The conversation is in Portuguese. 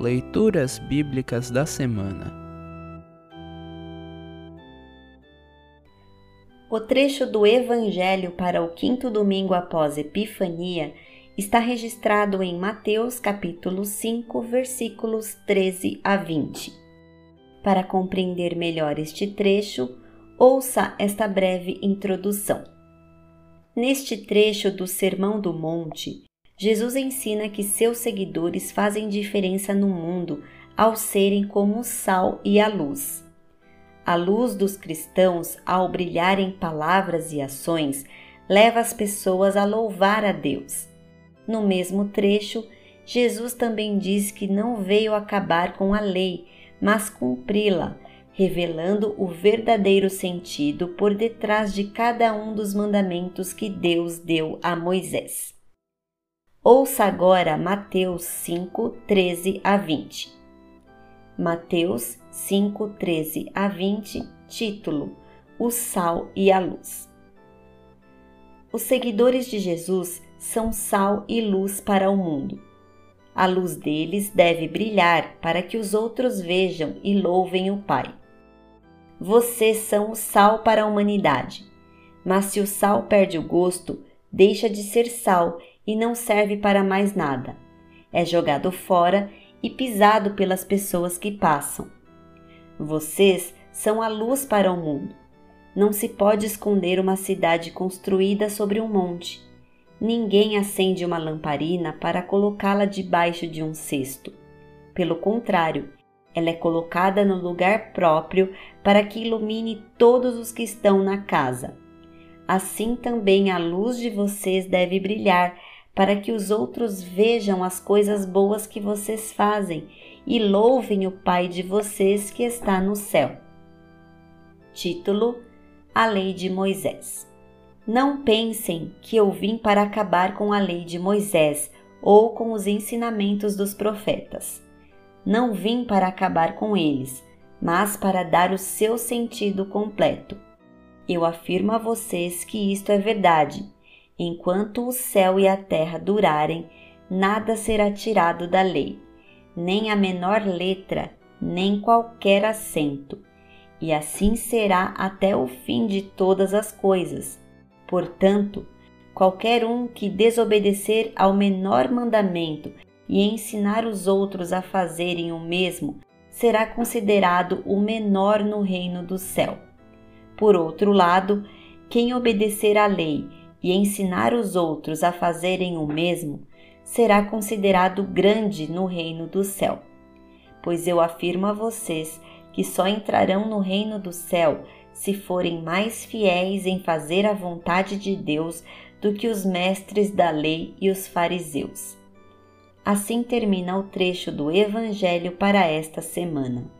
Leituras Bíblicas da Semana O trecho do Evangelho para o quinto domingo após Epifania está registrado em Mateus capítulo 5, versículos 13 a 20. Para compreender melhor este trecho, ouça esta breve introdução. Neste trecho do Sermão do Monte, Jesus ensina que seus seguidores fazem diferença no mundo ao serem como o sal e a luz. A luz dos cristãos, ao brilhar em palavras e ações, leva as pessoas a louvar a Deus. No mesmo trecho, Jesus também diz que não veio acabar com a lei, mas cumpri-la, revelando o verdadeiro sentido por detrás de cada um dos mandamentos que Deus deu a Moisés. Ouça agora Mateus 5, 13 a 20. Mateus 5, 13 a 20, título: O Sal e a Luz. Os seguidores de Jesus são sal e luz para o mundo. A luz deles deve brilhar para que os outros vejam e louvem o Pai. Vocês são o sal para a humanidade. Mas se o sal perde o gosto, deixa de ser sal e não serve para mais nada. É jogado fora e pisado pelas pessoas que passam. Vocês são a luz para o mundo. Não se pode esconder uma cidade construída sobre um monte. Ninguém acende uma lamparina para colocá-la debaixo de um cesto. Pelo contrário, ela é colocada no lugar próprio para que ilumine todos os que estão na casa. Assim também a luz de vocês deve brilhar para que os outros vejam as coisas boas que vocês fazem e louvem o Pai de vocês que está no céu. Título: A Lei de Moisés. Não pensem que eu vim para acabar com a lei de Moisés ou com os ensinamentos dos profetas. Não vim para acabar com eles, mas para dar o seu sentido completo. Eu afirmo a vocês que isto é verdade Enquanto o céu e a terra durarem, nada será tirado da lei, nem a menor letra, nem qualquer acento. E assim será até o fim de todas as coisas. Portanto, qualquer um que desobedecer ao menor mandamento e ensinar os outros a fazerem o mesmo, será considerado o menor no reino do céu. Por outro lado, quem obedecer à lei e ensinar os outros a fazerem o mesmo, será considerado grande no reino do céu. Pois eu afirmo a vocês que só entrarão no reino do céu se forem mais fiéis em fazer a vontade de Deus do que os mestres da lei e os fariseus. Assim termina o trecho do Evangelho para esta semana.